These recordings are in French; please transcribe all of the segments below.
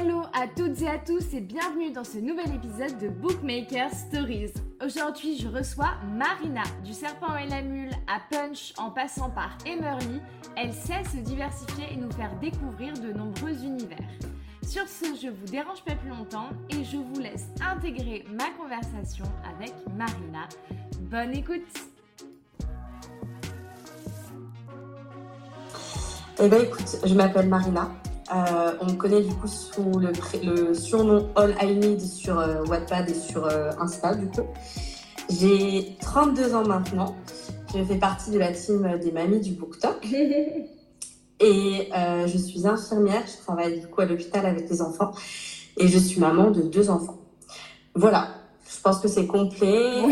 Hello à toutes et à tous et bienvenue dans ce nouvel épisode de Bookmaker Stories. Aujourd'hui, je reçois Marina, du serpent et la mule à Punch en passant par Emerly. Elle sait se diversifier et nous faire découvrir de nombreux univers. Sur ce, je vous dérange pas plus longtemps et je vous laisse intégrer ma conversation avec Marina. Bonne écoute Eh bien écoute, je m'appelle Marina. Euh, on me connaît du coup sous le, le surnom All I Need sur euh, Wattpad et sur euh, Insta du coup. J'ai 32 ans maintenant. Je fais partie de la team des mamies du BookTok. et je suis infirmière. Je travaille du coup à l'hôpital avec les enfants. Et je suis maman de deux enfants. Voilà. Je pense que c'est complet.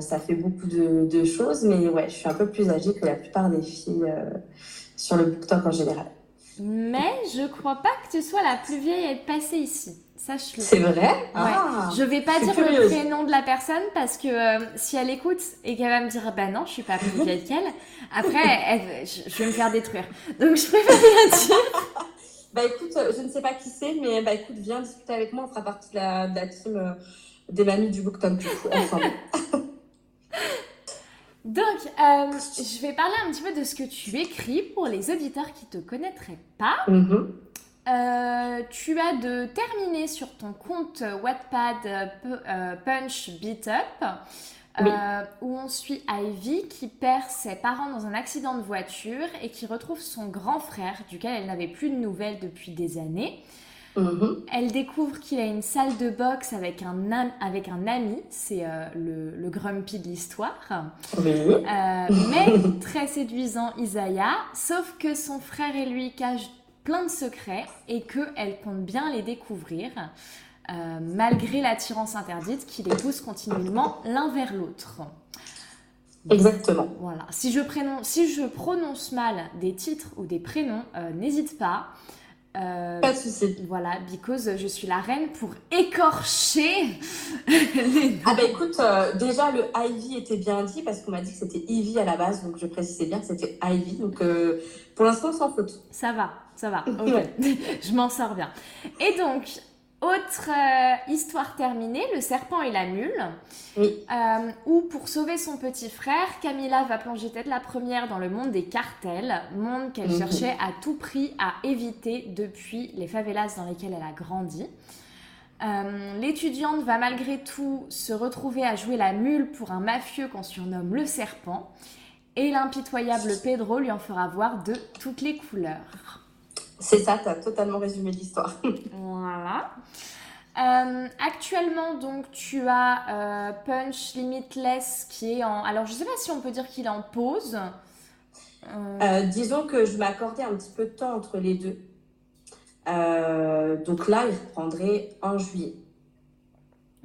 ça fait beaucoup de, de, choses, mais ouais, je suis un peu plus âgée que la plupart des filles sur le BookTok en général. Mais je crois pas que tu sois la plus vieille à être passée ici. Sache-le. C'est vrai? Ouais. Ah, je vais pas dire le prénom de la personne parce que euh, si elle écoute et qu'elle va me dire bah non, je suis pas plus vieille qu'elle, après je, vais me faire détruire. Donc je préfère rien dire. bah écoute, euh, je ne sais pas qui c'est, mais bah écoute, viens discuter avec moi, on fera partie de la, team euh, des mamies du BookTok du coup, ensemble. Donc, euh, je vais parler un petit peu de ce que tu écris pour les auditeurs qui ne te connaîtraient pas. Mm-hmm. Euh, tu as de terminer sur ton compte Wattpad euh, Punch Beat Up, où on suit Ivy qui perd ses parents dans un accident de voiture et qui retrouve son grand frère, duquel elle n'avait plus de nouvelles depuis des années. Mhm. Elle découvre qu'il a une salle de boxe avec un, avec un ami, c'est euh, le, grumpy de l'histoire. Euh, mais très séduisant Isaiah, sauf que son frère et lui cachent plein de secrets et qu'elle compte bien les découvrir, euh, malgré l'attirance interdite qui les pousse continuellement l'un vers l'autre. Exactement. Voilà. Si je, si je prononce mal des titres ou des prénoms, n'hésite pas. Euh, pas de souci. Voilà, because je suis la reine pour écorcher les Ah bah écoute, euh, déjà le Ivy était bien dit parce qu'on m'a dit que c'était Ivy à la base, donc je précisais bien que c'était Ivy. Donc euh, pour l'instant, sans faute. Ça va, ça va. je m'en sors bien. Et donc, autre euh, histoire terminée, le serpent et la mule. Oui. Euh, où pour sauver son petit frère, Camilla va plonger tête la première dans le monde des cartels, monde qu'elle mhm. cherchait à tout prix à éviter depuis les favelas dans lesquelles elle a grandi. Euh, l'étudiante va malgré tout se retrouver à jouer la mule pour un mafieux qu'on surnomme le serpent, et l'impitoyable Pedro lui en fera voir de toutes les couleurs. C'est ça, tu as totalement résumé l'histoire. voilà. Euh, actuellement, donc, tu as euh, Punch Limitless qui est en. Alors, je ne sais pas si on peut dire qu'il est en pause. Euh, disons que je m'accordais un petit peu de temps entre les deux. donc là, il reprendrait en juillet.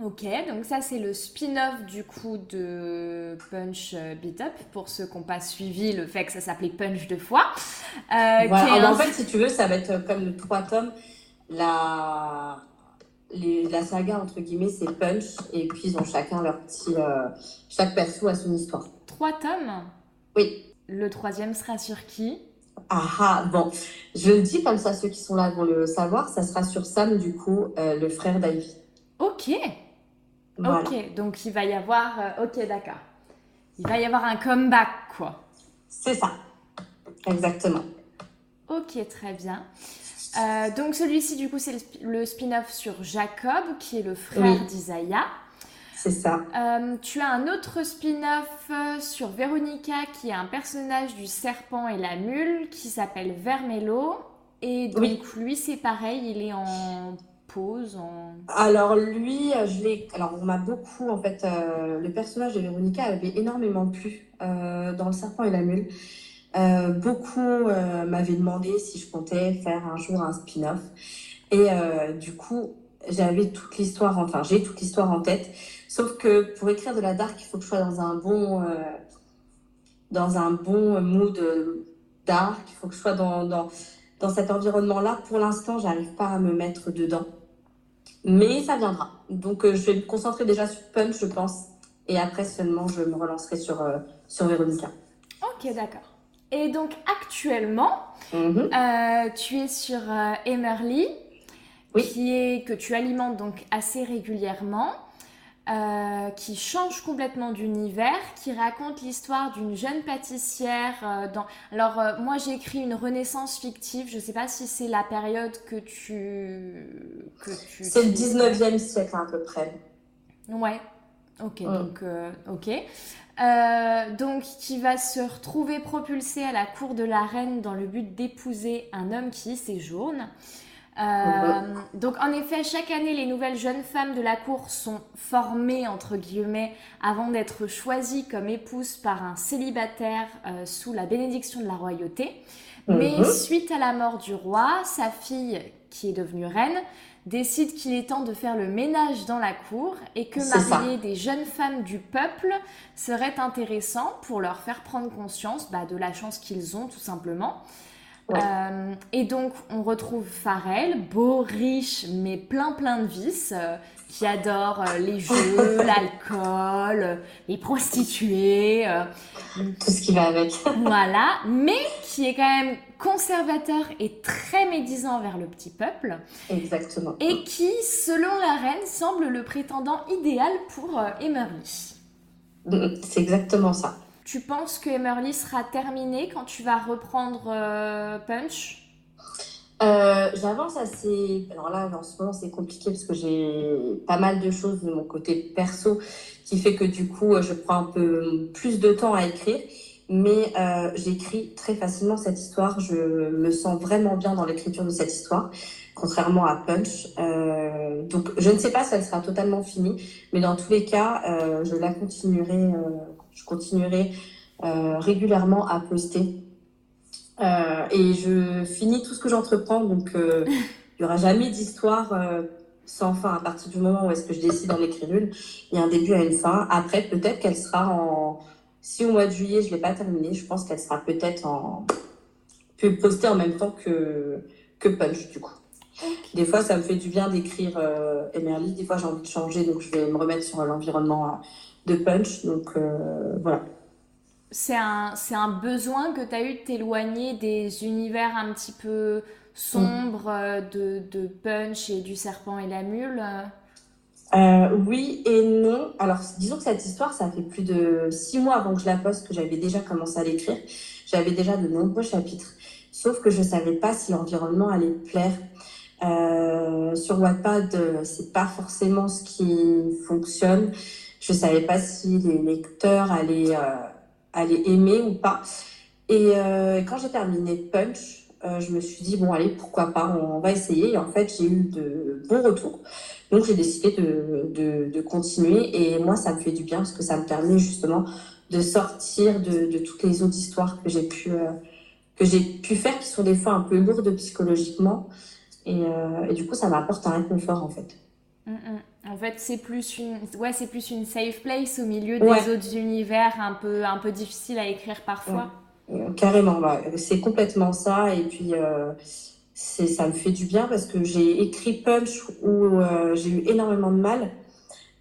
Ok, donc ça c'est le spin-off du coup de Punch euh, Beat Up pour ceux qui n'ont pas suivi le fait que ça s'appelait Punch deux fois. Euh, En fait, si tu veux, ça va être comme le trois tomes. La, la saga entre guillemets, c'est Punch et puis ils ont chacun leur petit. Euh, chaque perso a son histoire. Trois tomes? Oui. Le troisième sera sur qui? Ah ah, bon, je le dis comme ça, ceux qui sont là vont le savoir, ça sera sur Sam, du coup, euh, le frère d'Ivy. Ok, Ok, donc il va y avoir. Euh, ok, d'accord. Il va y avoir un comeback, quoi. C'est ça. Exactement. Ok, très bien. Euh, donc celui-ci, du coup, c'est le, spin-off sur Jacob, qui est le frère d'Isaiah. C'est ça. Euh, tu as un autre spin-off sur Veronica, qui est un personnage du serpent et la mule, qui s'appelle Vermelo. Et donc lui, c'est pareil, il est en alors lui, je l'ai. Alors on m'a beaucoup en fait. Euh, le personnage de Véronica avait énormément plu euh, dans Le Serpent et la Mule. Euh, beaucoup m'avaient demandé si je comptais faire un jour un spin-off. Et du coup, j'avais toute l'histoire. Enfin, j'ai toute l'histoire en tête. Sauf que pour écrire de la dark, il faut que je sois dans un bon, dans un bon mood dark. Il faut que je sois dans, dans dans cet environnement-là, pour l'instant, j'arrive pas à me mettre dedans. Mais ça viendra. Donc, euh, je vais me concentrer déjà sur Punch, je pense. Et après seulement, je me relancerai sur, euh, sur Véronica. Ok, d'accord. Et donc actuellement, mhm. euh, tu es sur Emerly, qui est, que tu alimentes donc assez régulièrement. Euh, qui change complètement d'univers, qui raconte l'histoire d'une jeune pâtissière. Euh, dans... Alors, euh, moi, j'ai écrit une renaissance fictive. Je ne sais pas si c'est la période que tu. Que tu c'est le 19e siècle, à peu près. Ouais. Ok, donc, ok. donc, qui va se retrouver propulsée à la cour de la reine dans le but d'épouser un homme qui y séjourne. Euh, donc en effet, chaque année, les nouvelles jeunes femmes de la cour sont formées, entre guillemets, avant d'être choisies comme épouses par un célibataire euh, sous la bénédiction de la royauté. Mais mhm. suite à la mort du roi, sa fille, qui est devenue reine, décide qu'il est temps de faire le ménage dans la cour et que marier des jeunes femmes du peuple serait intéressant pour leur faire prendre conscience bah, de la chance qu'ils ont tout simplement. Euh, et donc, on retrouve Farrell, beau, riche, mais plein plein de vices, euh, qui adore euh, les jeux, l'alcool, les prostituées. Tout ce qui va avec. voilà, mais qui est quand même conservateur et très médisant vers le petit peuple. Exactement. Et qui, selon la reine, semble le prétendant idéal pour Emery. C'est exactement ça. Tu penses que Emerly sera terminé quand tu vas reprendre euh, Punch? Euh, J'avance assez. Alors là, en ce moment, c'est compliqué parce que j'ai pas mal de choses de mon côté perso qui fait que du coup, je prends un peu plus de temps à écrire. Mais euh, j'écris très facilement cette histoire. Je me sens vraiment bien dans l'écriture de cette histoire, contrairement à Punch. donc, je ne sais pas si elle sera totalement finie, mais dans tous les cas, je la continuerai je continuerai euh, régulièrement à poster. Euh, et je finis tout ce que j'entreprends, donc euh, il n'y aura jamais d'histoire sans fin. À partir du moment où est-ce que je décide d'en écrire une, il y a un début à une fin. Après, peut-être qu'elle sera en... Si au mois de juillet, je ne l'ai pas terminée, je pense qu'elle sera peut-être en... peut poster en même temps que, que Punch, du coup. Des fois, ça me fait du bien d'écrire euh, Emerly. Des fois, j'ai envie de changer, donc je vais me remettre sur l'environnement de punch. Donc euh, voilà. C'est un, c'est un besoin que tu as eu de t'éloigner des univers un petit peu sombres euh, de, de, Punch et du serpent et la mule euh, Oui et non. Alors disons que cette histoire, ça fait plus de six mois avant que je la poste que j'avais déjà commencé à l'écrire. J'avais déjà de nombreux chapitres. Sauf que je savais pas si l'environnement allait plaire. Euh, sur Wattpad, c'est pas forcément ce qui fonctionne. Je savais pas si les lecteurs allaient, euh, allaient aimer ou pas. Et euh, quand j'ai terminé Punch, euh, je me suis dit, bon, allez, pourquoi pas, on, va essayer. Et en fait, j'ai eu de bons retours. Donc, j'ai décidé de, de, continuer. Et moi, ça me fait du bien parce que ça me permet justement de sortir de, de toutes les autres histoires que j'ai pu, pu faire, qui sont des fois un peu lourdes psychologiquement. Et, et du coup, ça m'apporte un réconfort, en fait. Mm, mm. En fait, c'est plus une, ouais, c'est plus une safe place au milieu des autres univers un peu, un peu difficiles à écrire parfois. Carrément, c'est complètement ça. Et puis, euh, c'est, ça me fait du bien parce que j'ai écrit Punch où euh, j'ai eu énormément de mal,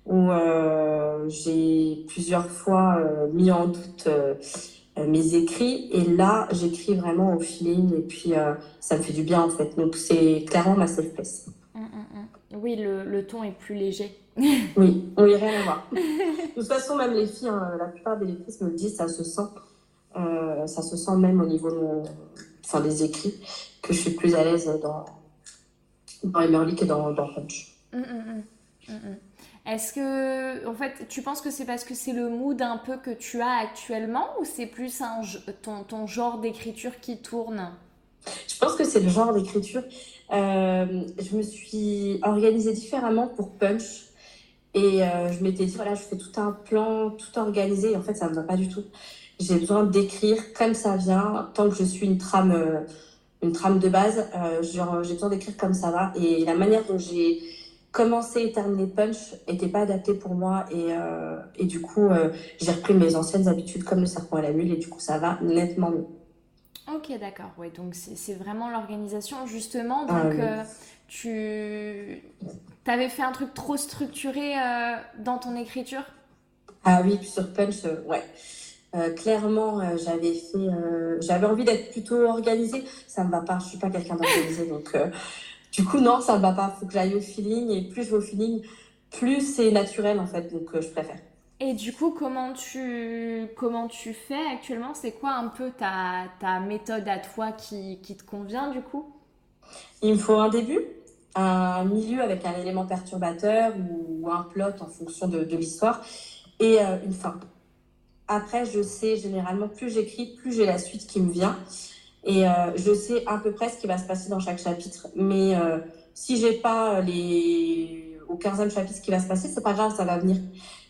où euh, j'ai plusieurs fois mis en doute mes écrits. Et là, j'écris vraiment au feeling et puis ça me fait du bien en fait. Donc, c'est clairement ma safe place. Oui, le, ton est plus léger. oui, on y rien à voir. De toute façon, même les filles, hein, la plupart des lectrices me disent, ça se sent, euh, ça se sent même au niveau de enfin, des écrits, que je suis plus à l'aise dans, dans Emerly que dans, dans Punch. Hum, hum, hum, Est-ce que, en fait, tu penses que c'est parce que c'est le mood un peu que tu as actuellement ou c'est plus un, ton, ton genre d'écriture qui tourne? Je pense que c'est le genre d'écriture. Euh, je me suis organisée différemment pour Punch. Et euh, je m'étais dit, voilà, je fais tout un plan, tout organisé. En fait, ça ne me va pas du tout. J'ai besoin d'écrire comme ça vient, tant que je suis une trame, euh, une trame de base. j'ai besoin d'écrire comme ça va. Et la manière dont j'ai commencé et terminé Punch n'était pas adaptée pour moi. Et, et du coup, j'ai repris mes anciennes habitudes comme le serpent à la mule. Et du coup, ça va nettement mieux. Ok, d'accord. Ouais, donc c'est vraiment l'organisation. Justement, ah donc euh, tu avais fait un truc trop structuré euh, dans ton écriture? Ah oui, sur Punch, euh, ouais. clairement, j'avais fait, j'avais envie d'être plutôt organisée. Ça me va pas, je suis pas quelqu'un d'organisé, donc du coup non, ça me va pas. Faut que j'aille au feeling et plus je vais au feeling, plus c'est naturel en fait, donc je préfère. Et du coup, comment tu, comment tu fais actuellement? C'est quoi un peu ta, ta méthode à toi qui, qui, te convient du coup? Il me faut un début, un milieu avec un élément perturbateur ou un plot en fonction de, l'histoire et euh, une fin. Après, je sais généralement, plus j'écris, plus j'ai la suite qui me vient. Et euh, je sais à peu près ce qui va se passer dans chaque chapitre. Mais euh, si j'ai pas les... au 15e chapitre ce qui va se passer, c'est pas grave, ça va venir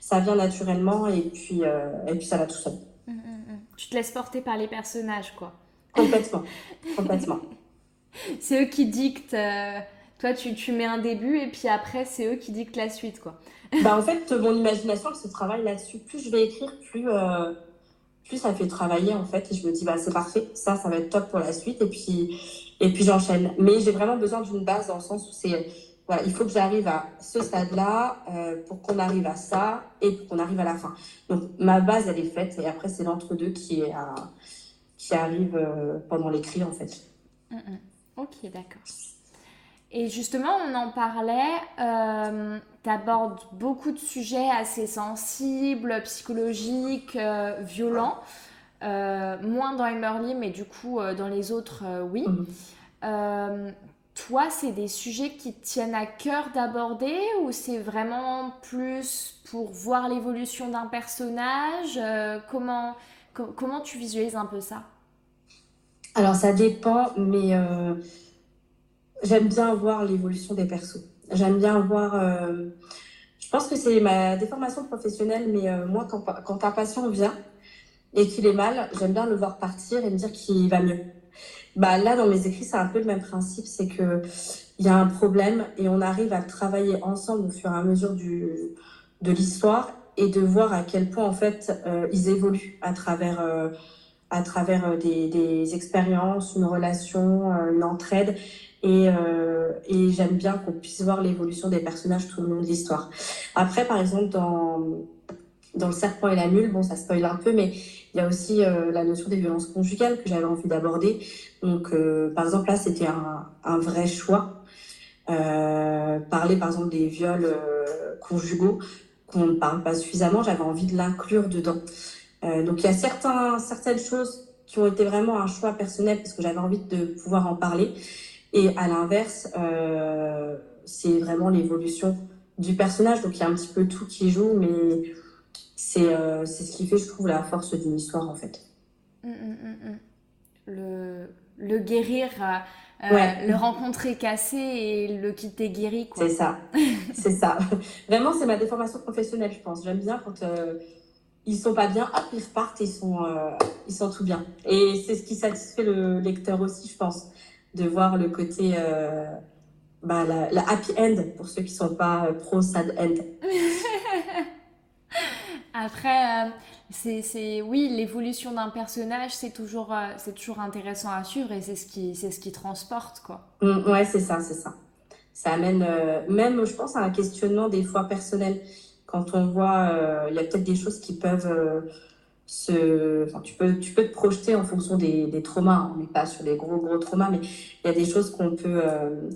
ça vient naturellement et puis, euh, et puis ça va tout seul. Hum, hum, hum. Tu te laisses porter par les personnages, quoi. Complètement, complètement. C'est eux qui dictent. Euh, toi, tu, tu, mets un début et puis après, c'est eux qui dictent la suite, quoi. bah, en fait, mon imagination, elle se travaille là-dessus. Plus je vais écrire, plus, euh, plus ça fait travailler, en fait. Et je me dis, bah, c'est parfait, ça, ça va être top pour la suite. Et puis, et puis j'enchaîne. Mais j'ai vraiment besoin d'une base dans le sens où c'est il faut que j'arrive à ce stade-là euh, pour qu'on arrive à ça et pour qu'on arrive à la fin. Donc ma base, elle est faite et après c'est l'entre-deux qui, est qui arrive euh, pendant l'écrit en fait. Mm, mm. Ok, d'accord. Et justement, on en parlait, euh, tu abordes beaucoup de sujets assez sensibles, psychologiques, violents. moins dans Emerly, mais du coup, dans les autres, oui. Toi, c'est des sujets qui tiennent à cœur d'aborder ou c'est vraiment plus pour voir l'évolution d'un personnage? Euh, comment, comment tu visualises un peu ça? Alors, ça dépend, mais euh, j'aime bien voir l'évolution des persos. J'aime bien voir. Euh, je pense que c'est ma déformation professionnelle, mais moi, quand, quand un patient vient et qu'il est mal, j'aime bien le voir partir et me dire qu'il va mieux. Bah, là, dans mes écrits, c'est un peu le même principe. C'est qu'il y a un problème et on arrive à travailler ensemble au fur et à mesure du, de l'histoire et de voir à quel point, en fait, euh, ils évoluent à travers, euh, à travers euh, des, des, expériences, une relation, une entraide. Et, et j'aime bien qu'on puisse voir l'évolution des personnages tout le long de l'histoire. Après, par exemple, dans, dans Le Serpent et la Mule, bon, ça spoil un peu, mais il y a aussi euh, la notion des violences conjugales que j'avais envie d'aborder. Donc, euh, par exemple, là, c'était un, un, vrai choix. Euh, parler, par exemple, des viols euh, conjugaux qu'on ne parle pas suffisamment, j'avais envie de l'inclure dedans. donc, il y a certains, certaines choses qui ont été vraiment un choix personnel parce que j'avais envie de pouvoir en parler. Et à l'inverse, c'est vraiment l'évolution du personnage. Donc, il y a un petit peu tout qui joue, mais euh, c'est ce qui fait, je trouve, la force d'une histoire, en fait. Hum, hum, hum, le, le, guérir, euh, euh, le rencontrer cassé et le quitter guéri. C'est ça, c'est ça. Vraiment, c'est ma déformation professionnelle, je pense. J'aime bien quand ils sont pas bien, hop, ils repartent, ils sont, ils sont tout bien. Et c'est ce qui satisfait le lecteur aussi, je pense, de voir le côté, bah, la, la, happy end pour ceux qui sont pas pro sad end. Après, euh, c'est, oui, l'évolution d'un personnage, c'est toujours, euh, toujours intéressant à suivre et c'est ce qui, c'est ce qui transporte, quoi. Mm, ouais, c'est ça, c'est ça. Ça amène euh, même, je pense, à un questionnement des fois personnel. Quand on voit, il y a peut-être des choses qui peuvent se, enfin, tu peux, tu peux te projeter en fonction des, traumas. On n'est pas sur des gros, gros traumas, mais il y a des choses qu'on peut,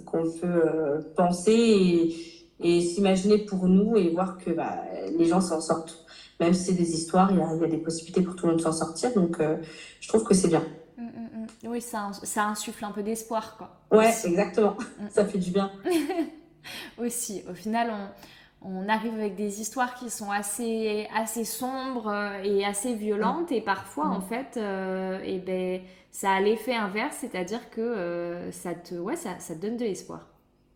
qu'on peut penser et, et s'imaginer pour nous et voir que bah, les gens s'en sortent même si c'est des histoires, il y, a, des possibilités pour tout le monde de s'en sortir. Donc, euh, je trouve que c'est bien. Mm, mm, mm. Oui, ça, ça, insuffle un peu d'espoir, quoi. Ouais, exactement. ça fait du bien. Aussi, au final, on, on, arrive avec des histoires qui sont assez, assez sombres euh, et assez violentes. Et parfois, en fait, euh, et ben, ça a l'effet inverse, c'est-à-dire que ça, te, ouais, ça, ça te donne de l'espoir.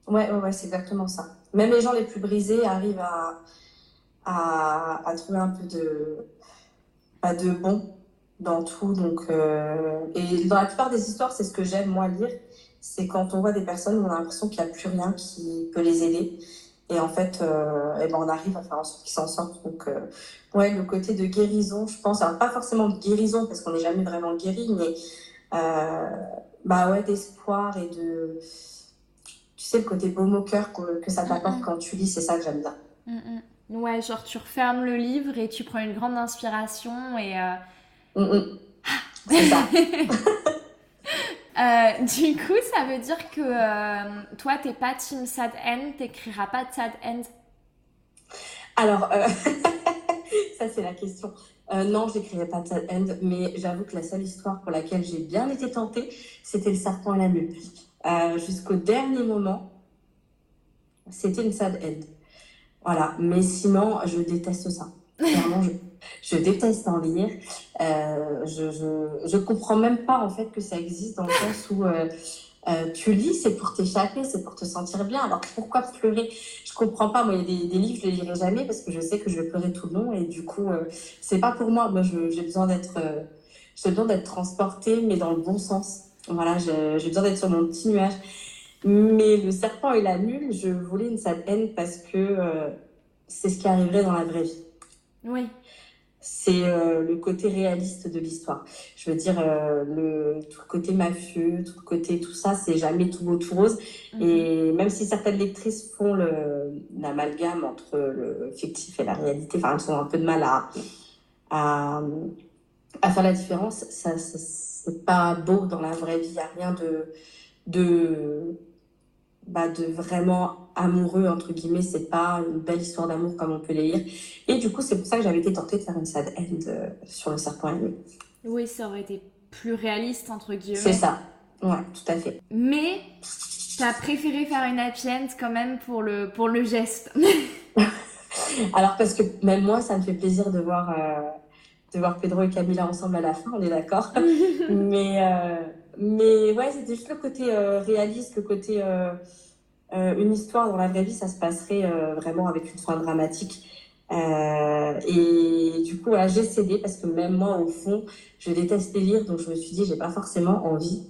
Ouais, ouais, ouais c'est exactement ça. Même les gens les plus brisés arrivent à à, trouver un peu de, de bon dans tout. Donc, euh, et dans la plupart des histoires, c'est ce que j'aime moi lire, c'est quand on voit des personnes où on a l'impression qu'il n'y a plus rien qui peut les aider. Et en fait, euh, et ben on arrive à faire en sorte qu'ils s'en sortent. Donc, euh, ouais, le côté de guérison, je pense, alors pas forcément de guérison parce qu'on n'est jamais vraiment guéri, mais bah ouais, d'espoir et de, tu sais, le côté baume au cœur que, ça t'apporte quand tu lis, c'est ça que j'aime bien. Ouais, genre tu refermes le livre et tu prends une grande inspiration et, euh, Mm, mm. C'est ça. Euh, du coup, ça veut dire que euh, toi, t'es pas team sad end, t'écriras pas de sad end Alors, euh, ça c'est la question. non, je n'écrirai pas de sad end, mais j'avoue que la seule histoire pour laquelle j'ai bien été tentée, c'était le serpent et la mule. Jusqu'au dernier moment, c'était une sad end. Voilà, mais sinon, je déteste ça. Vraiment, je je déteste en lire. Euh, je, je, je, comprends même pas en fait que ça existe dans le sens où euh, euh, tu lis, c'est pour t'échapper, c'est pour te sentir bien. Alors pourquoi pleurer? Je comprends pas. Moi, il y a des, des, livres, je les lirai jamais parce que je sais que je vais pleurer tout le long et du coup, c'est pas pour moi. Moi, j'ai besoin d'être, j'ai besoin d'être transportée, mais dans le bon sens. Voilà, j'ai besoin d'être sur mon petit nuage. Mais le serpent et la mule, je voulais une sad haine parce que c'est ce qui arriverait dans la vraie vie. Oui c'est euh, le côté réaliste de l'histoire. Je veux dire, euh, le, tout le côté mafieux, tout le côté tout ça, c'est jamais tout beau, tout rose. Mhm. Et même si certaines lectrices font l'amalgame entre le fictif et la réalité, enfin, elles ont un peu de mal à, à, à faire la différence, ça, ça c'est pas beau dans la vraie vie. Il n'y a rien de, de bah, de vraiment amoureux, entre guillemets. C'est pas une belle histoire d'amour comme on peut les lire. Et du coup, c'est pour ça que j'avais été tentée de faire une sad end euh, sur le serpent aimé. Oui, ça aurait été plus réaliste, entre guillemets. C'est ça. Ouais, tout à fait. Mais t'as préféré faire une happy end quand même pour le, pour le geste. Alors, parce que même moi, ça me fait plaisir de voir, euh, de voir Pedro et Camilla ensemble à la fin, on est d'accord. mais, euh, mais ouais, c'était juste le côté réaliste, le côté euh, une histoire dans la vraie vie, ça se passerait euh, vraiment avec une fin dramatique. Euh, et du coup, j'ai cédé parce que même moi, au fond, je déteste les lire, donc je me suis dit, j'ai pas forcément envie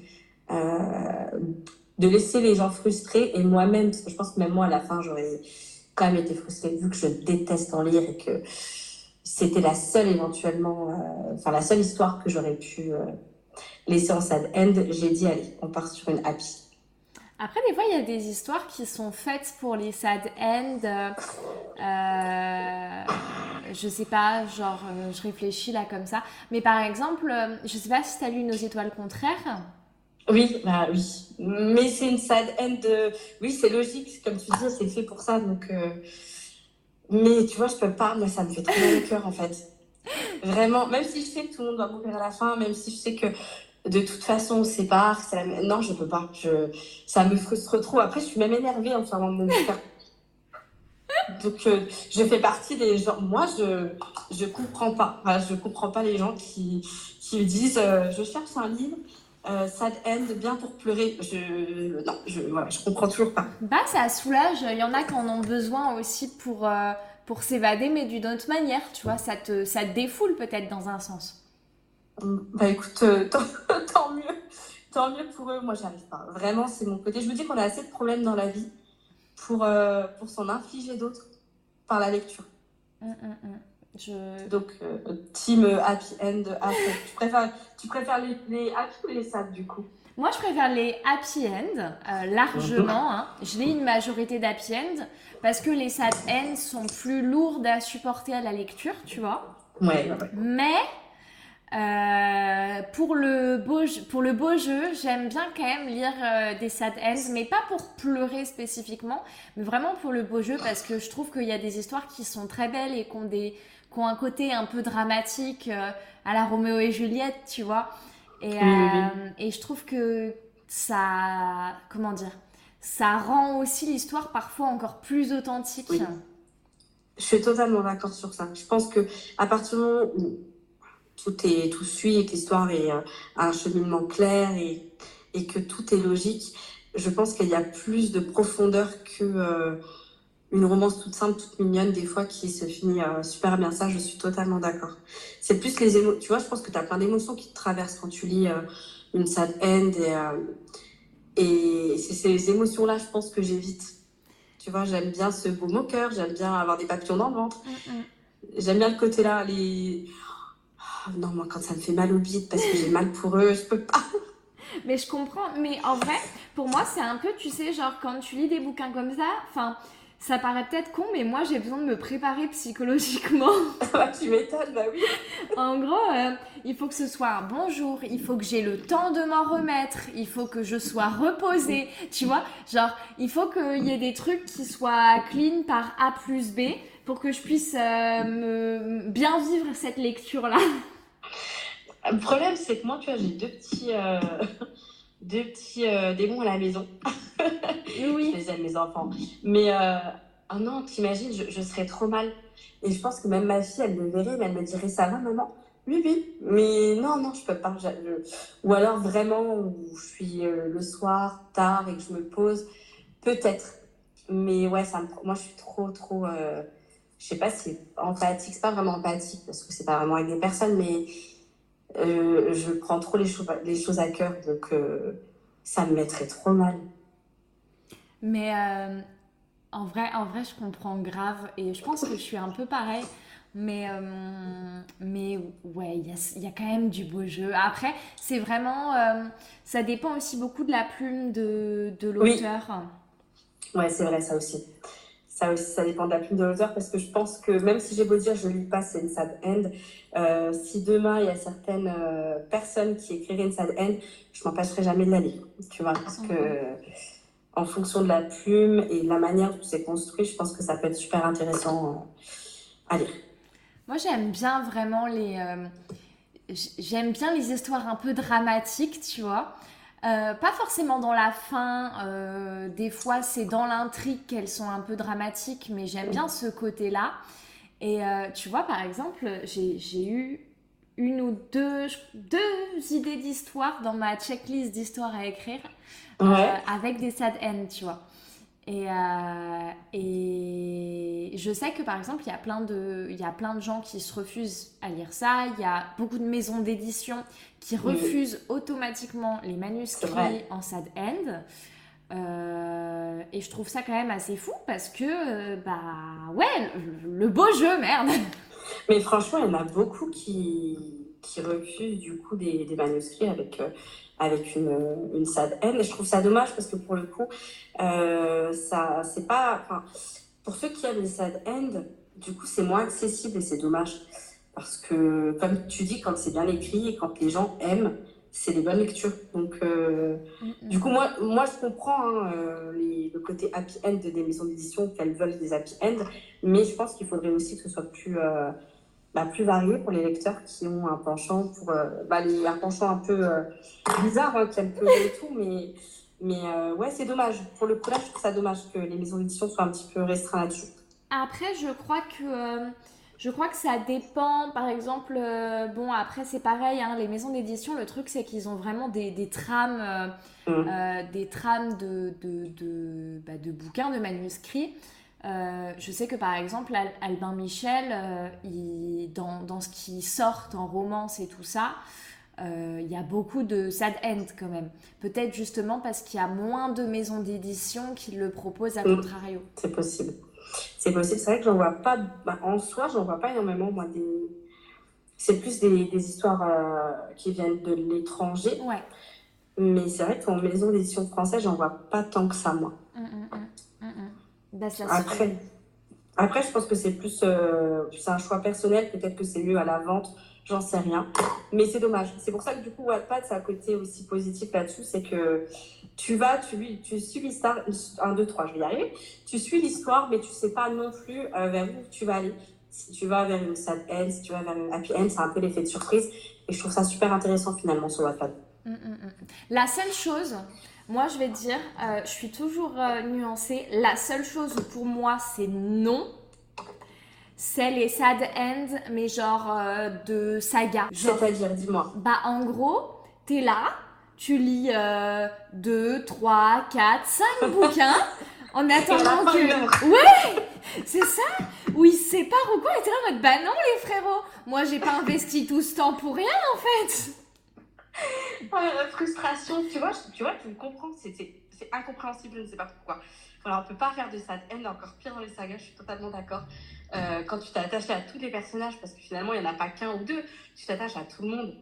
de laisser les gens frustrés et moi-même, parce que je pense que même moi, à la fin, j'aurais quand même été frustrée vu que je déteste en lire et que c'était la seule éventuellement, enfin la seule histoire que j'aurais pu laisser en sad end. J'ai dit, allez, on part sur une happy. Après, des fois, il y a des histoires qui sont faites pour les sad ends. Euh, je sais pas, genre, euh, je réfléchis là comme ça. Mais par exemple, euh, je sais pas si tu as lu Nos étoiles contraires. Oui, bah oui. Mais c'est une sad end. Oui, c'est logique, comme tu dis, c'est fait pour ça. Donc, euh, mais tu vois, je peux pas. Moi, ça me fait trop mal au cœur en fait. Vraiment, même si je sais que tout le monde doit mourir à la fin, même si je sais que de toute façon on se sépare. Non, je peux pas. Je... Ça me frustre trop. Après, je suis même énervée en faisant mon. Donc, euh, je fais partie des gens. Moi, je je comprends pas. Voilà, je comprends pas les gens qui qui disent euh, je cherche un livre. Euh, sad end, bien pour pleurer. Je non, je voilà, je comprends toujours pas. Bah, ça soulage. Il y en a qui en ont besoin aussi pour euh, pour s'évader, mais d'une autre manière. Tu vois, ça te ça te défoule peut-être dans un sens. Bah écoute, euh, tant, mieux. Tant mieux pour eux. Moi, j'y arrive pas. Vraiment, c'est mon côté. Je me dis qu'on a assez de problèmes dans la vie pour, euh, pour s'en infliger d'autres par la lecture. Hum, hum, hum. Je... Donc, euh, team happy end. Tu préfères, tu préfères les, les happy ou les sad du coup? Moi, je préfère les happy end, largement. Hein. Je lis une majorité d'happy end parce que les sad end sont plus lourdes à supporter à la lecture, tu vois. Ouais, ouais. Mais euh, pour, le beau, pour le beau jeu, j'aime bien quand même lire euh, des sad ends, mais pas pour pleurer spécifiquement, mais vraiment pour le beau jeu parce que je trouve qu'il y a des histoires qui sont très belles et qui ont, des, qui ont un côté un peu dramatique euh, à la Roméo et Juliette, tu vois. Et, et je trouve que ça, comment dire, ça rend aussi l'histoire parfois encore plus authentique. Je suis totalement d'accord sur ça. Je pense que à partir du moment où tout est tout suit et que l'histoire est euh, un cheminement clair et, et que tout est logique, je pense qu'il y a plus de profondeur que euh, une romance toute simple, toute mignonne, des fois qui se finit euh, super bien. Ça, je suis totalement d'accord. C'est plus les émotions. Tu vois, je pense que tu as plein d'émotions qui te traversent quand tu lis une sad end et, et c'est ces émotions-là, je pense que j'évite. Tu vois, j'aime bien ce beau moqueur, j'aime bien avoir des papillons dans le ventre. Mm, mm. J'aime bien le côté là, les non, moi, quand ça me fait mal au bide parce que j'ai mal pour eux, je peux pas. Mais je comprends. Mais en vrai, pour moi, c'est un peu, tu sais, genre quand tu lis des bouquins comme ça, enfin, ça paraît peut-être con, mais moi j'ai besoin de me préparer psychologiquement. tu m'étonnes, bah oui. en gros, euh, il faut que ce soit un bon jour, il faut que j'ai le temps de m'en remettre, il faut que je sois reposée, tu vois. Genre, il faut qu'il y ait des trucs qui soient clean par A plus B pour que je puisse euh, me bien vivre cette lecture-là. Le problème, c'est que moi, tu vois, j'ai deux petits. Euh, deux petits euh, démons à la maison. Oui. je les aime, mes enfants. Mais, oh non, t'imagines, je, je, serais trop mal. Et je pense que même ma fille, elle me verrait, mais elle me dirait Ça va, maman? Oui, oui. Mais non, non, je peux pas. Ou alors vraiment, où je suis le soir, tard, et que je me pose, peut-être. Mais ouais, ça me... moi, je suis trop, trop. Je sais pas si empathique, c'est pas vraiment empathique, parce que c'est pas vraiment avec des personnes, mais euh, je prends trop les, choses, les choses à cœur, donc euh, ça me mettrait trop mal. Mais euh, en, vrai, en vrai, je comprends grave et je pense que je suis un peu pareil. Mais, mais ouais, il y, y a, quand même du beau jeu. Après, c'est vraiment. ça dépend aussi beaucoup de la plume de, de l'auteur. Oui. Ouais, c'est vrai, ça aussi ça aussi, ça dépend de la plume de l'auteur parce que je pense que même si j'ai beau dire je lis pas c'est une sad end, euh, si demain il y a certaines euh, personnes qui écriraient une sad end, je m'empêcherai jamais de la lire, tu vois, parce que en fonction de la plume et de la manière dont c'est construit, je pense que ça peut être super intéressant euh, à lire. Moi j'aime bien vraiment les, j'aime bien les histoires un peu dramatiques, tu vois. Euh, pas forcément dans la fin, euh, des fois c'est dans l'intrigue qu'elles sont un peu dramatiques, mais j'aime bien ce côté-là. Et euh, tu vois, par exemple, j'ai eu une ou deux, deux idées d'histoire dans ma checklist d'histoires à écrire avec des sad ends, tu vois. Et, et, je sais que par exemple, il y, a plein de, il y a plein de gens qui se refusent à lire ça. Il y a beaucoup de maisons d'édition qui refusent automatiquement les manuscrits en sad end. Euh, et je trouve ça quand même assez fou parce que, euh, bah ouais, le, beau jeu, merde. Mais franchement, il y en a beaucoup qui, qui refusent du coup des, des manuscrits avec, euh, avec une, une sad end. Et je trouve ça dommage parce que pour le coup, ça, c'est pas. Pour ceux qui aiment les sad end, du coup, c'est moins accessible et c'est dommage. Parce que, comme tu dis, quand c'est bien écrit et quand les gens aiment, c'est des bonnes lectures. Donc, euh, du coup, moi, moi je comprends hein, euh, le côté happy end des maisons d'édition qu'elles veulent des happy end, mais je pense qu'il faudrait aussi que ce soit plus, euh, bah, plus varié pour les lecteurs qui ont un penchant pour bah, les, un penchant un peu bizarre, hein, qui aiment peu et tout, mais mais ouais, c'est dommage. Pour le coup, là, je trouve ça dommage que les maisons d'édition soient un petit peu restreintes là-dessus. Après, je crois que je crois que ça dépend, par exemple, euh, bon après c'est pareil, hein, les maisons d'édition, le truc c'est qu'ils ont vraiment des, des trames, euh, mmh. euh, des trames de, de, de, bah, de, bouquins, de manuscrits. Je sais que par exemple Albin Michel, il, dans, dans, ce qui sort en romance et tout ça, il y a beaucoup de sad end quand même. Peut-être justement parce qu'il y a moins de maisons d'édition qui le proposent à mmh. contrario. C'est possible. C'est possible. C'est vrai que j'en vois pas, bah, en soi, j'en vois pas énormément, moi, des. C'est plus des, des histoires euh, qui viennent de l'étranger. Ouais. Mais c'est vrai qu'en maison d'édition française, j'en vois pas tant que ça, moi. Mmh, mmh, après, après, je pense que c'est plus euh, c'est un choix personnel. Peut-être que c'est mieux à la vente, j'en sais rien. Mais c'est dommage. C'est pour ça que du coup, Wattpad, ça a un côté aussi positif là-dessus. C'est que tu vas, tu, tu suis l'histoire, 1, 2, 3, je vais y arriver. Tu suis l'histoire, mais tu sais pas non plus euh, vers où tu vas aller. Si tu vas vers une sad end, si tu vas vers une happy end, c'est un peu l'effet de surprise. Et je trouve ça super intéressant finalement sur Wattpad. Mmh, mmh, mmh. La seule chose, moi je vais te dire, euh, je suis toujours euh, nuancée. La seule chose pour moi c'est non. C'est les sad ends, mais genre de saga. C'est-à-dire, dis-moi. Bah en gros, t'es là, tu lis 2, 3, 4, 5 bouquins en attendant que. Ouais C'est ça Où il se sépare ou quoi Et t'es là en mode bah non les frérots Moi j'ai pas investi tout ce temps pour rien en fait la frustration, tu vois, tu vois, tu comprends, c'est incompréhensible, je ne sais pas pourquoi. Alors, on peut pas faire de ça haine, encore pire dans les sagas, je suis totalement d'accord. Euh, quand tu t'es attaché à tous les personnages, parce que finalement, il n'y en a pas qu'un ou deux, tu t'attaches à tout le monde.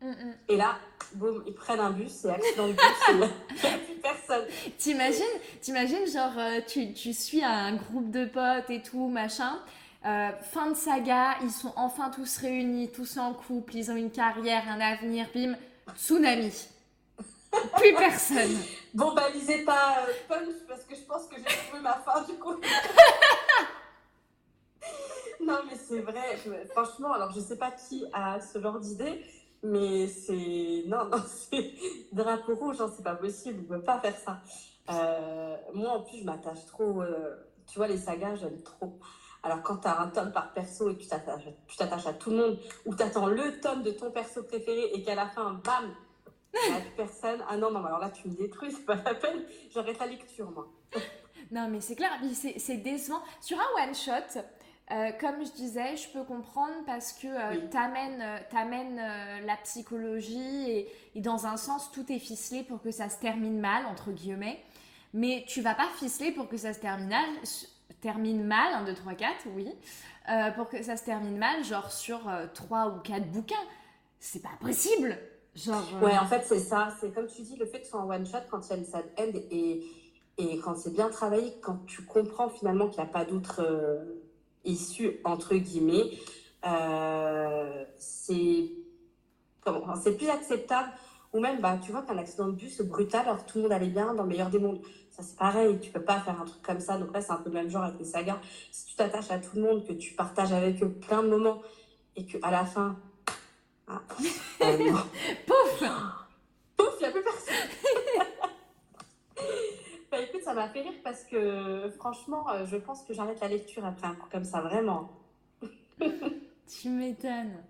Mm, mm. Et là, boum, ils prennent un bus et accident de bus, il n'y a plus personne. T'imagines, t'imagines genre, euh, tu, tu suis un groupe de potes et tout, machin. Euh, fin de saga, ils sont enfin tous réunis, tous en couple, ils ont une carrière, un avenir, bim, tsunami. Plus personne. Bon, bah, lisez pas euh, Punch parce que je pense que j'ai trouvé ma fin du coup. non, mais c'est vrai. franchement, alors je sais pas qui a ce genre d'idée, mais c'est. Non, non, c'est. Drapeau rouge, hein, c'est pas possible, on peut pas faire ça. Euh, moi, en plus, je m'attache trop. Euh, tu vois, les sagas, j'aime trop. Alors, quand tu as un tome par perso et que tu t'attaches à tout le monde, ou tu attends le tome de ton perso préféré et qu'à la fin, bam, il n'y a personne. Ah non, non, alors là, tu me détruis, c'est pas la peine. J'arrête la lecture, moi. non, mais c'est clair, c'est décevant. Sur un one-shot, euh, comme je disais, je peux comprendre parce que euh, tu amènes, euh, la psychologie et, dans un sens, tout est ficelé pour que ça se termine mal, entre guillemets. Mais tu vas pas ficeler pour que ça se termine mal, termine mal 1, 2, 3, 4, oui. pour que ça se termine mal, genre sur 3 ou 4 bouquins. C'est pas possible! Genre, Ouais, en fait, c'est ça. C'est comme tu dis, le fait que ce soit un one-shot, quand il y a une sad end et, et quand c'est bien travaillé, quand tu comprends finalement qu'il n'y a pas d'autre issu, entre guillemets, euh, c'est c'est plus acceptable. Ou même, bah, tu vois qu'un accident de bus brutal, alors tout le monde allait bien dans le meilleur des mondes. Ça, c'est pareil, tu peux pas faire un truc comme ça. Donc là, c'est un peu le même genre avec les sagas. Si tu t'attaches à tout le monde, que tu partages avec eux plein de moments, et qu'à la fin. Ah, euh, Pouf Pouf, il n'y a plus personne Bah, écoute, ça m'a fait rire parce que franchement, euh, je pense que j'arrête la lecture après un coup comme ça, vraiment. tu m'étonnes.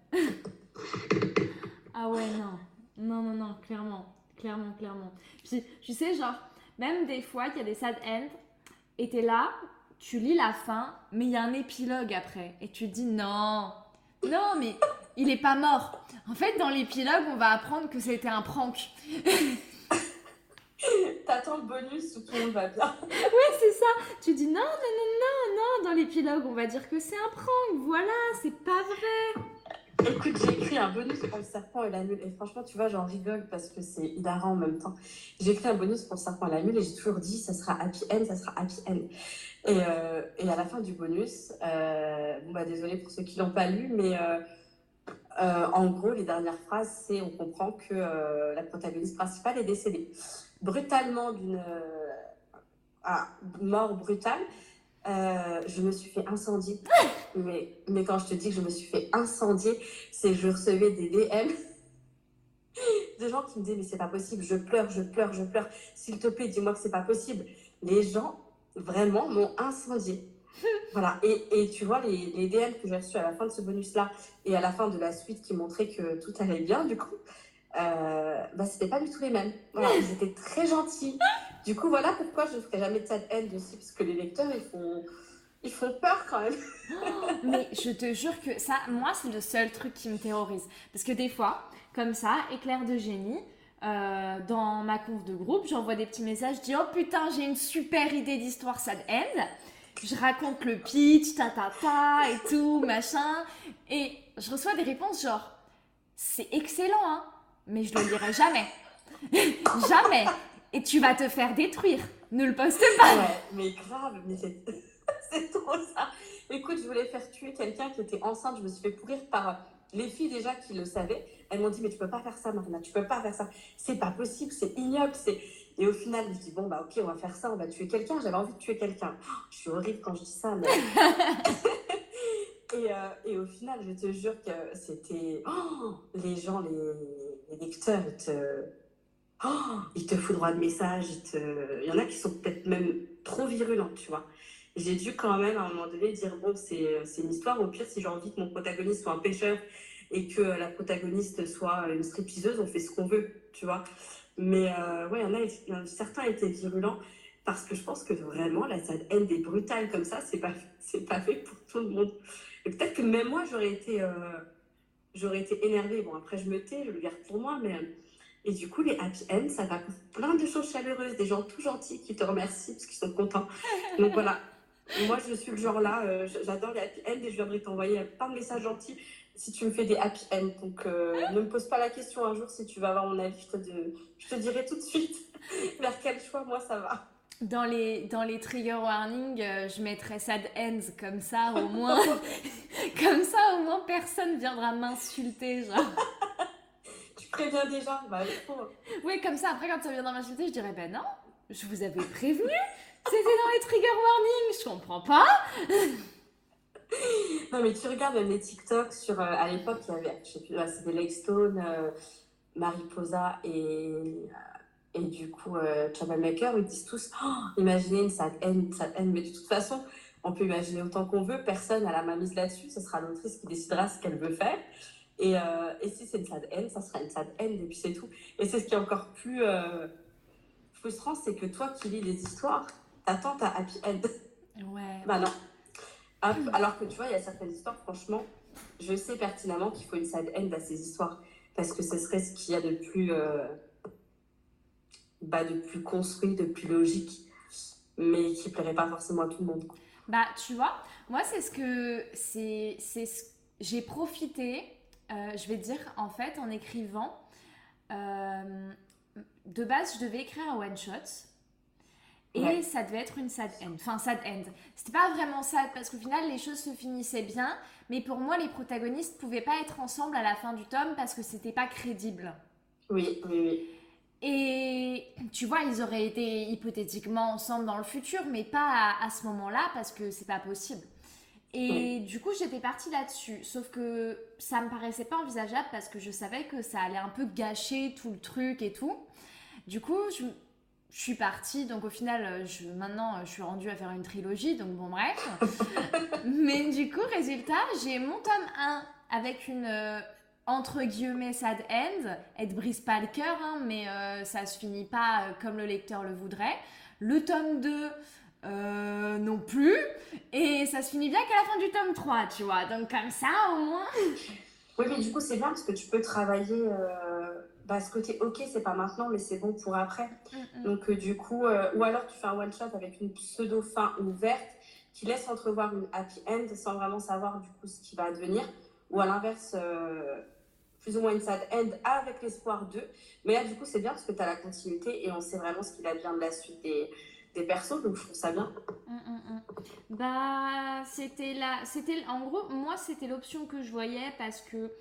ah ouais, non. Non, non, non, clairement. Clairement, clairement. Puis, tu sais, genre, même des fois qu'il y a des sad ends, et t'es là, tu lis la fin, mais il y a un épilogue après. Et tu te dis non, non, mais il est pas mort. En fait, dans l'épilogue, on va apprendre que c'était un prank. T'attends le bonus où tout le monde va bien. ouais, c'est ça. Tu dis non, non, non, non, non, dans l'épilogue, on va dire que c'est un prank. Voilà, c'est pas vrai. Écoute, j'ai écrit un bonus pour le serpent et la mule. Et franchement, tu vois, j'en rigole parce que c'est hilarant en même temps. J'ai écrit un bonus pour le serpent et la mule et j'ai toujours dit ça sera happy end, ça sera happy end. Et, euh, et à la fin du bonus, euh, bon bah désolé pour ceux qui l'ont pas lu, mais euh, euh, en gros, les dernières phrases, c'est on comprend que la protagoniste principale est décédée brutalement d'une euh, mort brutale. Euh, je me suis fait incendier. Mais, mais quand je te dis que je me suis fait incendier, c'est que je recevais des DM des gens qui me disaient mais c'est pas possible, je pleure, je pleure, je pleure. S'il te plaît, dis-moi que c'est pas possible. Les gens vraiment m'ont incendié. Voilà, et, et, tu vois, les, les DM que j'ai reçus à la fin de ce bonus-là et à la fin de la suite qui montraient que tout allait bien, du coup, euh, bah, c'était pas du tout les mêmes. ils étaient très gentils. Du coup, voilà pourquoi je ne ferai jamais de cette haine aussi, parce que les lecteurs, ils font, ils font peur quand même. mais je te jure que ça, moi, c'est le seul truc qui me terrorise. Parce que des fois, comme ça, éclair de génie, euh, dans ma conf de groupe, j'envoie des petits messages, je dis Oh putain, j'ai une super idée d'histoire sad end. Je raconte le pitch, ta ta ta et tout, machin. Et je reçois des réponses genre C'est excellent, hein mais je le lirai jamais. jamais. Et tu vas te faire détruire. Ne le poste pas. Ouais, mais grave, mais c'est trop ça. Écoute, je voulais faire tuer quelqu'un qui était enceinte. Je me suis fait pourrir par les filles déjà qui le savaient. Elles m'ont dit, mais tu peux pas faire ça, Marina, tu peux pas faire ça. C'est pas possible, c'est ignoble. c'est Et au final, je dis, bon, bah ok, on va faire ça, on va tuer quelqu'un. J'avais envie de tuer quelqu'un. je suis horrible quand je dis ça, mais. Et, euh, et, au final, je te jure que c'était. Oh, les gens, les, lecteurs, ils te, oh, ils te foutent droit de message. Il y en a qui sont peut-être même trop virulents, tu vois. J'ai dû quand même, à un moment donné, dire bon, c'est une histoire. Au pire, si j'ai envie que mon protagoniste soit un pêcheur et que la protagoniste soit une stripteaseuse, on fait ce qu'on veut, tu vois. Mais euh, ouais, il y en a, certains étaient virulents parce que je pense que vraiment, la haine des brutale comme ça, c'est pas, pas fait pour tout le monde. Et peut-être que même moi, j'aurais été, euh, j'aurais été énervée. Bon, après, je me tais, je le garde pour moi, mais. Et du coup, les happy ends, ça va plein de choses chaleureuses, des gens tout gentils qui te remercient parce qu'ils sont contents. Donc voilà. Moi, je suis le genre là, euh, j'adore les happy ends et je viendrai t'envoyer plein de messages gentils si tu me fais des happy end. Donc, euh, ne me pose pas la question un jour si tu vas avoir mon avis. Je te, je te dirai tout de suite vers quel choix, moi, ça va. Dans les, dans les trigger warnings, euh, je mettrai sad ends comme ça, au moins. comme ça, au moins, personne viendra m'insulter, genre. Préviens déjà bah, Oui, comme ça, après, quand ça viendra m'insulter, je dirais, ben non, je vous avais prévenu. C'était dans les trigger warnings, je comprends pas. non, mais tu regardes les TikTok sur. Euh, à l'époque, il y avait, je sais plus, c'était Lake Stone, euh, Mariposa et. Euh, et du coup, euh, Troublemaker, ils disent tous oh, imaginez une sad haine, une haine. Mais de toute façon, on peut imaginer autant qu'on veut, personne n'a la main mise là-dessus, ce sera l'autrice qui décidera ce qu'elle veut faire. Et, et si c'est une sad haine, ça sera une sad haine, et puis c'est tout. Et c'est ce qui est encore plus frustrant, c'est que toi qui lis des histoires, t'attends ta happy end. Ouais. bah non. Alors que tu vois, il y a certaines histoires, franchement, je sais pertinemment qu'il faut une sad end à ces histoires. Parce que ce serait ce qu'il y a de plus, euh, bah, de plus construit, de plus logique, mais qui plairait pas forcément à tout le monde. Bah, tu vois, moi, c'est ce que. c'est ce... J'ai profité, euh, je vais dire, en fait, en écrivant. Euh, de base, je devais écrire un one-shot et ça devait être une sad end. Enfin, sad end. C'était pas vraiment sad parce qu'au final, les choses se finissaient bien. Mais pour moi, les protagonistes pouvaient pas être ensemble à la fin du tome parce que c'était pas crédible. Oui, oui, oui. Et tu vois, ils auraient été hypothétiquement ensemble dans le futur, mais pas à, ce moment-là parce que c'est pas possible. Et du coup, j'étais partie là-dessus. Sauf que ça me paraissait pas envisageable parce que je savais que ça allait un peu gâcher tout le truc et tout. Du coup, je, je suis partie, donc au final, euh, je, maintenant, je suis rendue à faire une trilogie, donc bon, bref. Mais du coup, résultat, j'ai mon tome 1 avec une, euh, entre guillemets, sad end. Elle te brise pas le cœur, hein, mais euh, ça se finit pas comme le lecteur le voudrait. Le tome 2, non plus. Et ça se finit bien qu'à la fin du tome 3, tu vois. Donc comme ça, au moins... Oui, mais du coup, c'est bien parce que tu peux travailler bah, ce côté ok, c'est pas maintenant, mais c'est bon pour après. Mm. Donc, euh, du coup, euh, ou alors tu fais un one shot avec une pseudo fin ouverte qui laisse entrevoir une happy end sans vraiment savoir du coup ce qui va advenir. Ou à l'inverse, euh, plus ou moins une sad end avec l'espoir d'eux. Mais là, du coup, c'est bien parce que tu as la continuité et on sait vraiment ce qu'il advient de la suite des persos, donc je trouve ça bien. Mm, bah, c'était là, c'était en gros, moi, c'était l'option que je voyais parce que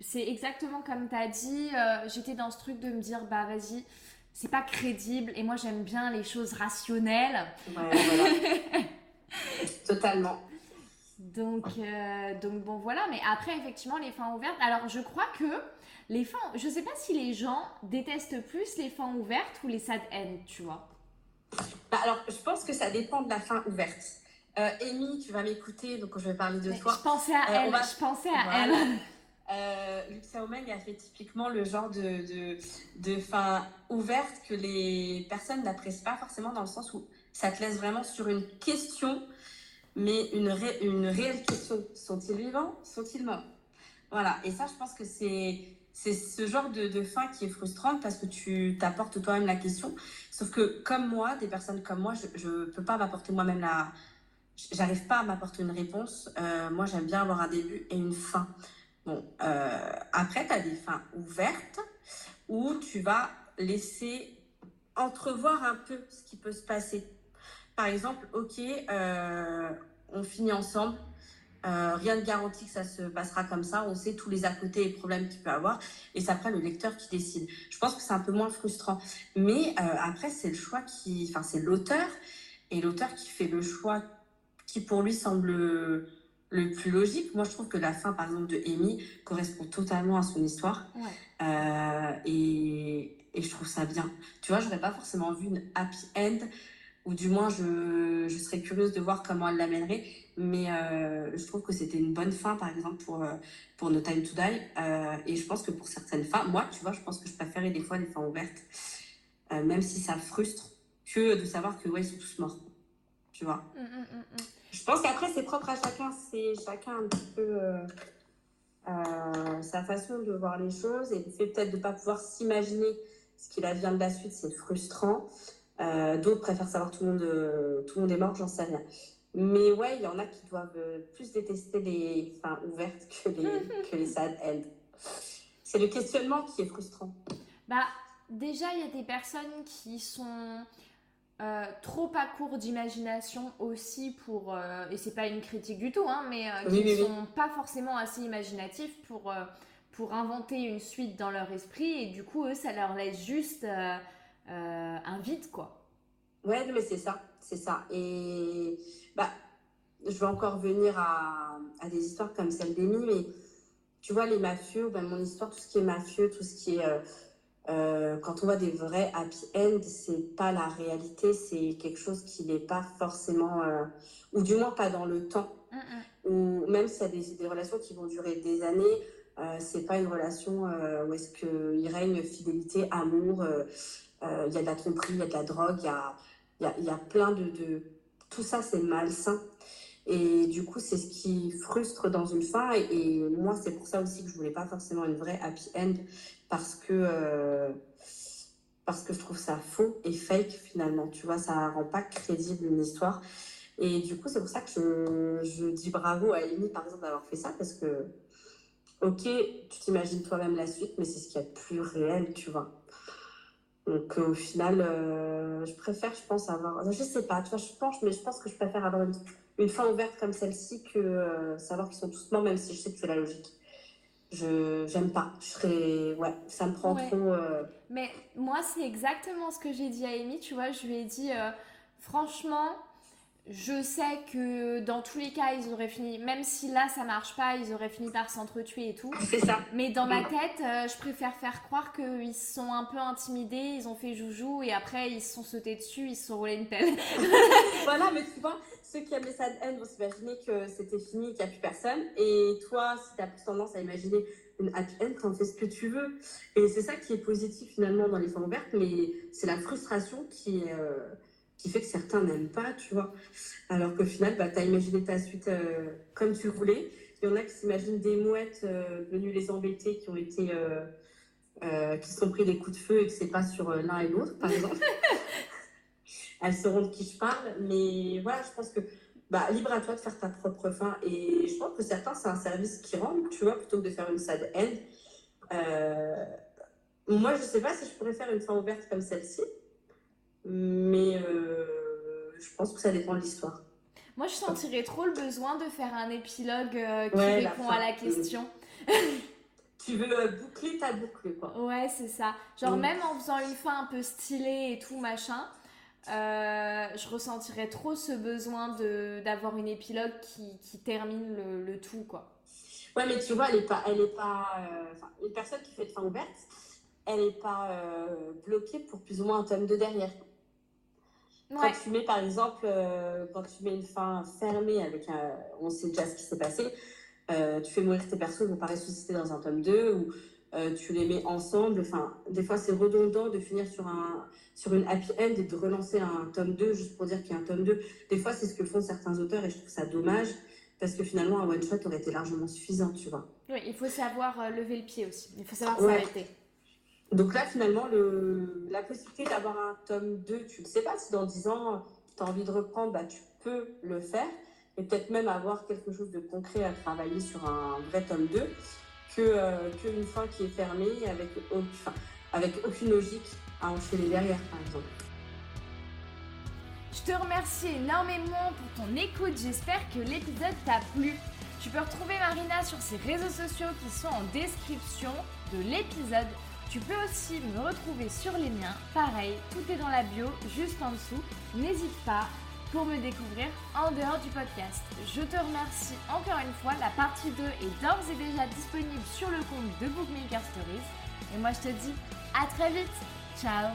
c'est exactement comme tu as dit. Euh, j'étais dans ce truc de me dire, bah vas-y, c'est pas crédible. Et moi, j'aime bien les choses rationnelles. Ouais, voilà. Totalement. Donc, euh, donc bon, voilà. Mais après, effectivement, les fins ouvertes. Alors, je crois que les fins. Je sais pas si les gens détestent plus les fins ouvertes ou les sad ends, tu vois. Bah, alors, je pense que ça dépend de la fin ouverte. Euh, Amy, tu vas m'écouter, donc je vais parler de toi. Je pensais à elle. Je pensais à elle. Euh, Luxa a fait typiquement le genre de, de, de fin ouverte que les personnes n'apprécient pas forcément dans le sens où ça te laisse vraiment sur une question, mais une, une réelle question. Sont-ils vivants? Sont-ils morts? Voilà. Et ça, je pense que c'est c'est ce genre de, de, fin qui est frustrante parce que tu t'apportes toi-même la question. Sauf que comme moi, des personnes comme moi, je ne peux pas m'apporter moi-même la... J'arrive pas à m'apporter une réponse. Euh, moi, j'aime bien avoir un début et une fin. Bon, euh, après, tu as des fins ouvertes où tu vas laisser entrevoir un peu ce qui peut se passer. Par exemple, ok, euh, on finit ensemble. Euh, rien ne garantit que ça se passera comme ça. On sait tous les à côté et problèmes qu'il peut avoir. Et c'est après le lecteur qui décide. Je pense que c'est un peu moins frustrant. Mais après, c'est le choix qui. Enfin, c'est l'auteur. Et l'auteur qui fait le choix qui, pour lui, semble le plus logique. Moi, je trouve que la fin, par exemple, de Amy correspond totalement à son histoire. Euh, et, et, je trouve ça bien. Tu vois, j'aurais pas forcément vu une happy end, ou du moins, je, je serais curieuse de voir comment elle l'amènerait. Mais euh, je trouve que c'était une bonne fin, par exemple, pour, euh, pour No Time to Die. et je pense que pour certaines fins, moi, tu vois, je pense que je préférais des fois les fins ouvertes, même si ça frustre, que de savoir que, ouais, ils sont tous morts. Tu vois. Mmh, mmh, mmh, je pense qu'après, c'est propre à chacun. C'est chacun un petit peu euh, euh, sa façon de voir les choses. Et le fait peut-être de ne pas pouvoir s'imaginer ce qu'il advient de la suite, c'est frustrant. Euh, d'autres préfèrent savoir tout le monde, tout le monde est mort, j'en sais rien. Mais ouais, il y en a qui doivent plus détester les fins ouvertes que les, que les sad end. C'est le questionnement qui est frustrant. Bah, déjà, il y a des personnes qui sont euh, trop à court d'imagination aussi pour, euh, et c'est pas une critique du tout, hein, mais euh, qui ne sont pas forcément assez imaginatifs pour, pour inventer une suite dans leur esprit et du coup, eux, ça leur laisse juste un vide, quoi. Ouais, mais c'est ça, c'est ça. Et bah, je vais encore venir à, à des histoires comme celle d'Amy, mais tu vois, les mafieux, ben, mon histoire, tout ce qui est mafieux, tout ce qui est. Euh, euh, quand on voit des vrais happy end, c'est pas la réalité, c'est quelque chose qui n'est pas forcément. Euh, ou du moins pas dans le temps. Ou même s'il y a des, des, relations qui vont durer des années, c'est pas une relation où est-ce qu'il règne fidélité, amour, il y a de la tromperie, il y a de la drogue, il y a, y, a, y a plein de, de. Tout ça, c'est malsain. Et du coup, c'est ce qui frustre dans une fin. Et, moi, c'est pour ça aussi que je voulais pas forcément une vraie happy end parce que euh, parce que je trouve ça faux et fake finalement. Tu vois, ça rend pas crédible une histoire. Et du coup, c'est pour ça que je, je dis bravo à Amy, par exemple, d'avoir fait ça parce que, ok, tu t'imagines toi-même la suite, mais c'est ce qui est plus réel, tu vois. Donc au final, euh, je préfère, je pense, avoir. Je sais pas, tu vois, je pense, mais je pense que je préfère avoir une une fin ouverte comme celle-ci que euh, savoir qu'ils sont tous morts, même si je sais que c'est la logique. Je j'aime pas. Je serais ouais, ça me prend trop. Euh, Mais moi, c'est exactement ce que j'ai dit à Amy. Tu vois, je lui ai dit franchement, je sais que dans tous les cas, ils auraient fini, même si là ça marche pas, ils auraient fini par s'entretuer et tout. C'est ça. Mais dans ma tête, euh, je préfère faire croire qu'ils se sont un peu intimidés, ils ont fait joujou et après ils se sont sautés dessus, ils se sont roulés une pelle. voilà, mais tu vois, ceux qui avaient ça de haine vont s'imaginer que c'était fini, qu'il n'y a plus personne. Et toi, si tu as plus tendance à imaginer une happy end, t'en fais ce que tu veux. Et c'est ça qui est positif finalement dans les formes ouvertes, mais c'est la frustration qui est. Euh, qui fait que certains n'aiment pas, tu vois. Alors qu'au final, bah, tu as imaginé ta suite euh, comme tu voulais. Il y en a qui s'imaginent des mouettes euh, venues les embêter, qui ont été, euh, qui sont pris des coups de feu et que c'est pas sur l'un et l'autre, par exemple. Elles sauront de qui je parle, mais voilà, je pense que bah, libre à toi de faire ta propre fin. Et je pense que certains, c'est un service qui rendent, tu vois, plutôt que de faire une sad end. moi, je sais pas si je pourrais faire une fin ouverte comme celle-ci. Mais euh, je pense que ça dépend de l'histoire. Moi, je sentirais trop le besoin de faire un épilogue euh, qui répond à la question. tu veux euh, boucler ta boucle, quoi. Ouais, c'est ça. Genre, même en faisant une fin un peu stylée et tout, machin, je ressentirais trop ce besoin d'avoir une épilogue qui, qui termine le, le, tout, quoi. Ouais, mais tu vois, elle est pas. Elle est pas une personne qui fait de fin ouverte, elle n'est pas bloquée pour plus ou moins un tome de derrière. Quand tu mets, par exemple, euh, quand tu mets une fin fermée avec un, on sait déjà ce qui s'est passé, euh, tu fais mourir tes persos, ils vont pas ressusciter dans un tome 2 ou euh, tu les mets ensemble. Enfin, des fois, c'est redondant de finir sur, un, sur une happy end et de relancer un tome 2 juste pour dire qu'il y a un tome 2. Des fois, c'est ce que font certains auteurs et je trouve ça dommage parce que finalement, un one-shot aurait été largement suffisant, tu vois. Oui, il faut savoir lever le pied aussi. Il faut savoir s'arrêter. Donc là, finalement, le, la possibilité d'avoir un tome 2, tu ne sais pas si dans 10 ans, tu as envie de reprendre, bah, tu peux le faire. Et peut-être même avoir quelque chose de concret à travailler sur un vrai tome 2 que euh, qu'une fin qui est fermée avec, avec aucune logique à enchaîner derrière, par exemple. Je te remercie énormément pour ton écoute. J'espère que l'épisode t'a plu. Tu peux retrouver Marina sur ses réseaux sociaux qui sont en description de l'épisode tu peux aussi me retrouver sur les miens. Pareil, tout est dans la bio, juste en dessous. N'hésite pas pour me découvrir en dehors du podcast. Je te remercie encore une fois. La partie 2 est d'ores et déjà disponible sur le compte de Bookmaker Stories. Et moi, je te dis à très vite. Ciao